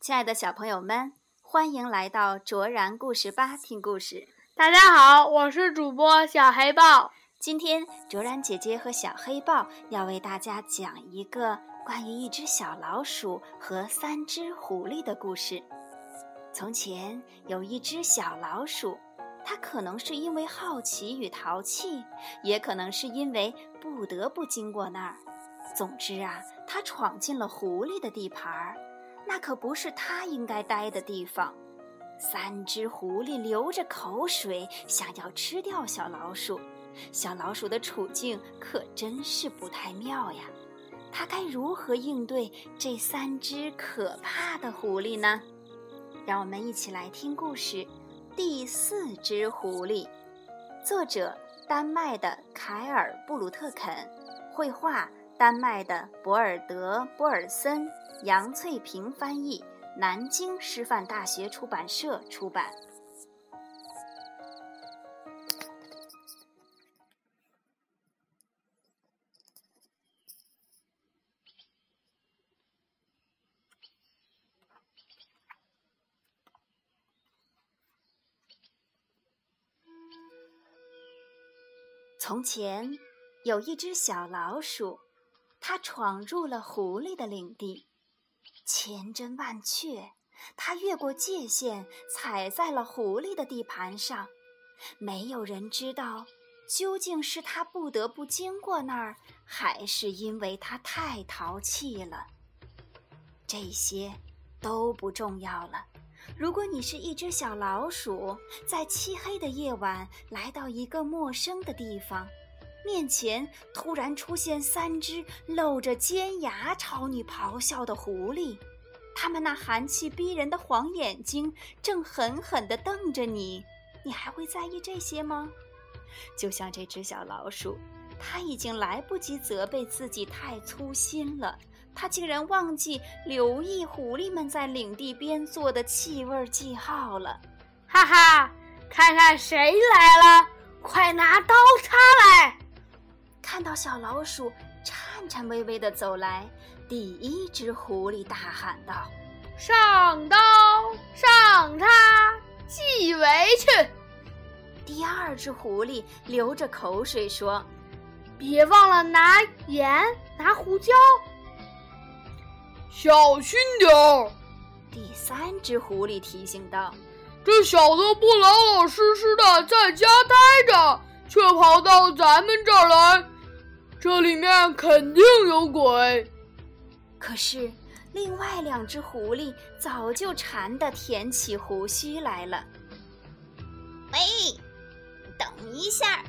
亲爱的小朋友们，欢迎来到卓然故事吧听故事。大家好，我是主播小黑豹。今天卓然姐姐和小黑豹要为大家讲一个关于一只小老鼠和三只狐狸的故事。从前有一只小老鼠，它可能是因为好奇与淘气，也可能是因为不得不经过那儿。总之啊，它闯进了狐狸的地盘儿，那可不是它应该待的地方。三只狐狸流着口水，想要吃掉小老鼠。小老鼠的处境可真是不太妙呀！它该如何应对这三只可怕的狐狸呢？让我们一起来听故事《第四只狐狸》，作者丹麦的凯尔·布鲁特肯，绘画丹麦的博尔德·波尔森，杨翠萍翻译，南京师范大学出版社出版。从前有一只小老鼠，它闯入了狐狸的领地。千真万确，它越过界限，踩在了狐狸的地盘上。没有人知道，究竟是它不得不经过那儿，还是因为它太淘气了。这些都不重要了。如果你是一只小老鼠，在漆黑的夜晚来到一个陌生的地方，面前突然出现三只露着尖牙朝你咆哮的狐狸，它们那寒气逼人的黄眼睛正狠狠地瞪着你，你还会在意这些吗？就像这只小老鼠，它已经来不及责备自己太粗心了。它竟然忘记留意狐狸们在领地边做的气味记号了，哈哈！看看谁来了，快拿刀叉来！看到小老鼠颤颤巍巍地走来，第一只狐狸大喊道：“上刀，上叉，系围去！”第二只狐狸流着口水说：“别忘了拿盐，拿胡椒。”小心点儿！第三只狐狸提醒道：“这小子不老老实实的在家待着，却跑到咱们这儿来，这里面肯定有鬼。”可是，另外两只狐狸早就馋得舔起胡须来了。喂，等一下！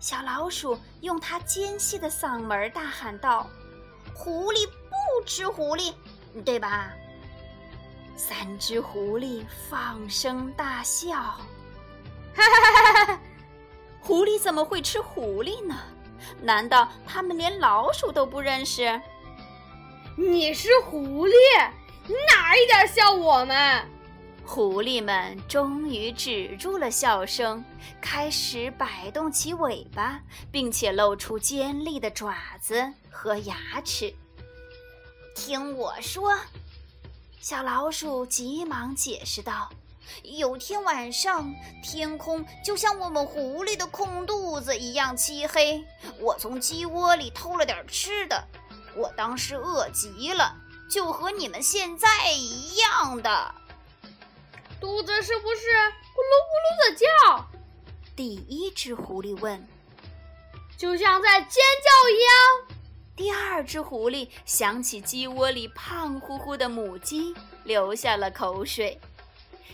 小老鼠用它尖细的嗓门大喊道：“狐狸！”不吃狐狸，对吧？三只狐狸放声大笑，哈哈哈哈！狐狸怎么会吃狐狸呢？难道他们连老鼠都不认识？你是狐狸，你哪一点像我们？狐狸们终于止住了笑声，开始摆动起尾巴，并且露出尖利的爪子和牙齿。听我说，小老鼠急忙解释道：“有天晚上，天空就像我们狐狸的空肚子一样漆黑。我从鸡窝里偷了点吃的，我当时饿极了，就和你们现在一样的。肚子是不是咕噜咕噜的叫？”第一只狐狸问。“就像在尖叫一样。”第二只狐狸想起鸡窝里胖乎乎的母鸡，流下了口水。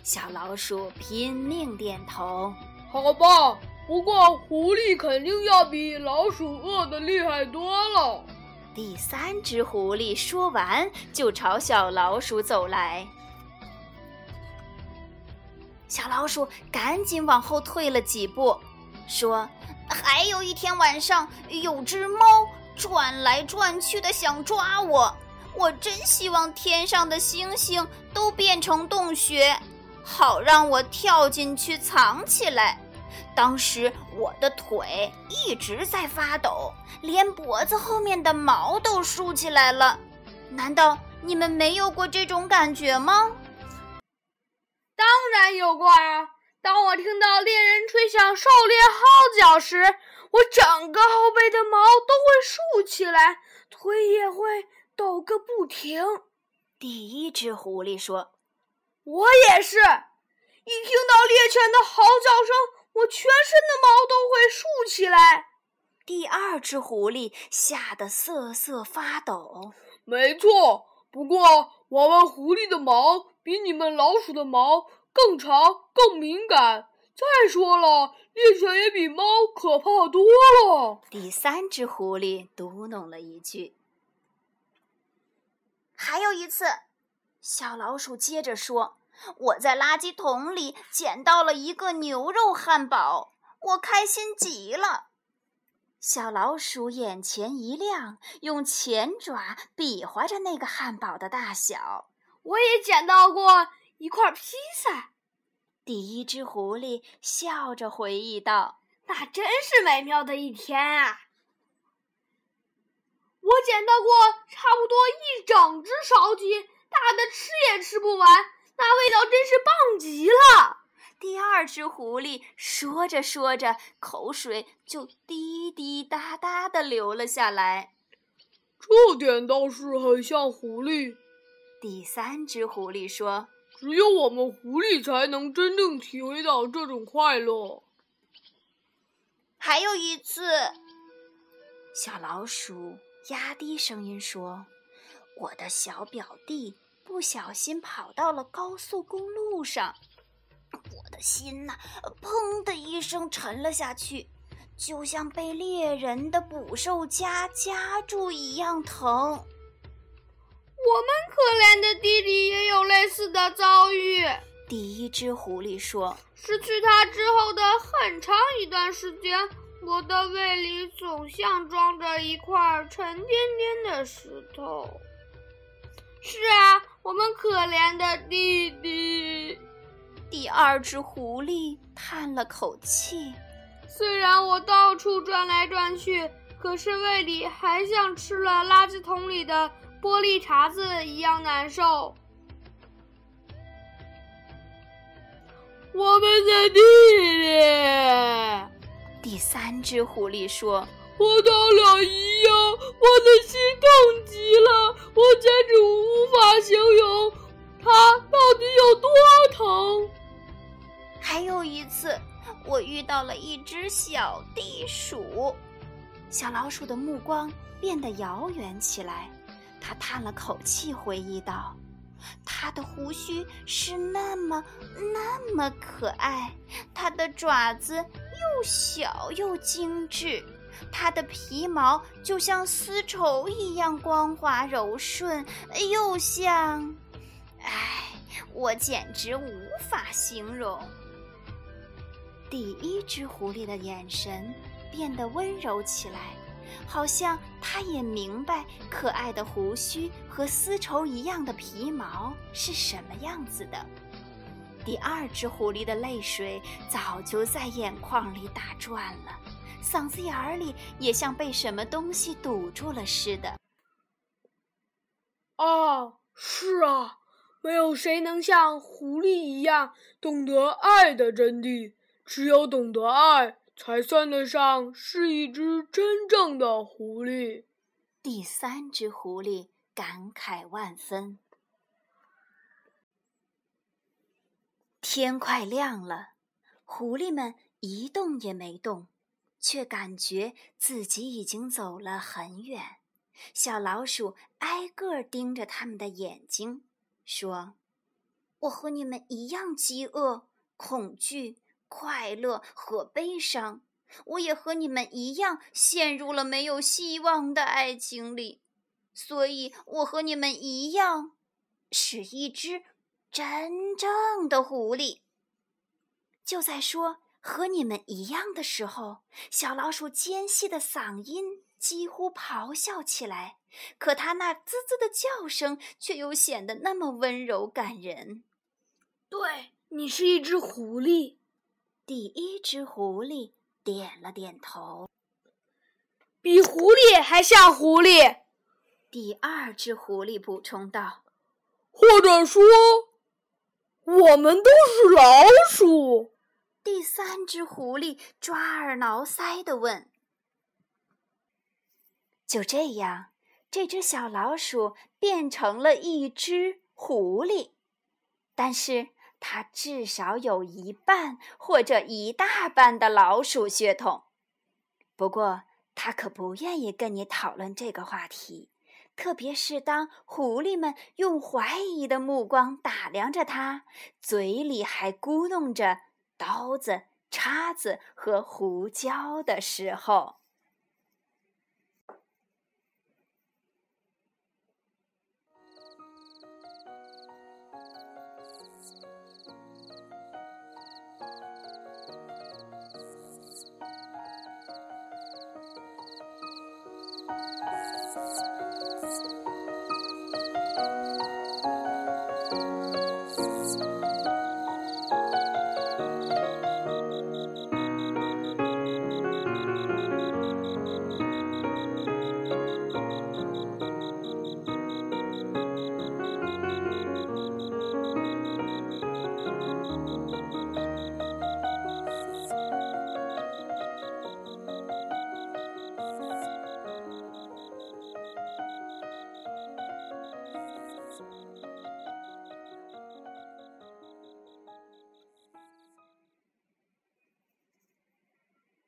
小老鼠拼命点头：“好吧，不过狐狸肯定要比老鼠饿的厉害多了。”第三只狐狸说完，就朝小老鼠走来。小老鼠赶紧往后退了几步，说：“还有一天晚上，有只猫。”转来转去的想抓我，我真希望天上的星星都变成洞穴，好让我跳进去藏起来。当时我的腿一直在发抖，连脖子后面的毛都竖起来了。难道你们没有过这种感觉吗？当然有过啊！当我听到猎人吹响狩猎号角时，我整个后背的毛都会竖起来，腿也会抖个不停。第一只狐狸说：“我也是，一听到猎犬的嚎叫声，我全身的毛都会竖起来。”第二只狐狸吓得瑟瑟发抖。没错，不过我们狐狸的毛比你们老鼠的毛更长、更敏感。再说了，猎犬也比猫可怕多了。第三只狐狸嘟哝了一句。还有一次，小老鼠接着说：“我在垃圾桶里捡到了一个牛肉汉堡，我开心极了。”小老鼠眼前一亮，用前爪比划着那个汉堡的大小。我也捡到过一块披萨。第一只狐狸笑着回忆道：“那真是美妙的一天啊！我捡到过差不多一整只烧鸡，大的吃也吃不完，那味道真是棒极了。”第二只狐狸说着说着，口水就滴滴答答的流了下来。这点倒是很像狐狸。第三只狐狸说。只有我们狐狸才能真正体会到这种快乐。还有一次，小老鼠压低声音说：“我的小表弟不小心跑到了高速公路上，我的心呐，砰的一声沉了下去，就像被猎人的捕兽夹夹住一样疼。”我们可怜的弟弟也有类似的遭遇。第一只狐狸说：“失去它之后的很长一段时间，我的胃里总像装着一块沉甸甸的石头。”是啊，我们可怜的弟弟。第二只狐狸叹了口气：“虽然我到处转来转去，可是胃里还像吃了垃圾桶里的。”玻璃碴子一样难受。我们的弟弟，第三只狐狸说：“和他俩一样，我的心痛极了，我简直无法形容它到底有多疼。”还有一次，我遇到了一只小地鼠，小老鼠的目光变得遥远起来。他叹了口气，回忆道：“它的胡须是那么那么可爱，它的爪子又小又精致，它的皮毛就像丝绸一样光滑柔顺，又像……哎，我简直无法形容。”第一只狐狸的眼神变得温柔起来。好像他也明白可爱的胡须和丝绸一样的皮毛是什么样子的。第二只狐狸的泪水早就在眼眶里打转了，嗓子眼儿里也像被什么东西堵住了似的。啊，是啊，没有谁能像狐狸一样懂得爱的真谛，只有懂得爱。才算得上是一只真正的狐狸。第三只狐狸感慨万分。天快亮了，狐狸们一动也没动，却感觉自己已经走了很远。小老鼠挨个盯着他们的眼睛，说：“我和你们一样饥饿、恐惧。”快乐和悲伤，我也和你们一样陷入了没有希望的爱情里，所以我和你们一样，是一只真正的狐狸。就在说和你们一样的时候，小老鼠尖细的嗓音几乎咆哮起来，可它那滋滋的叫声却又显得那么温柔感人。对你是一只狐狸。第一只狐狸点了点头，比狐狸还像狐狸。第二只狐狸补充道：“或者说，我们都是老鼠。”第三只狐狸抓耳挠腮地问。就这样，这只小老鼠变成了一只狐狸，但是它至少有一半或者一大半的老鼠血统。不过，它可不愿意跟你讨论这个话题，特别是当狐狸们用怀疑的目光打量着它，嘴里还咕哝着刀子、叉子和胡椒的时候。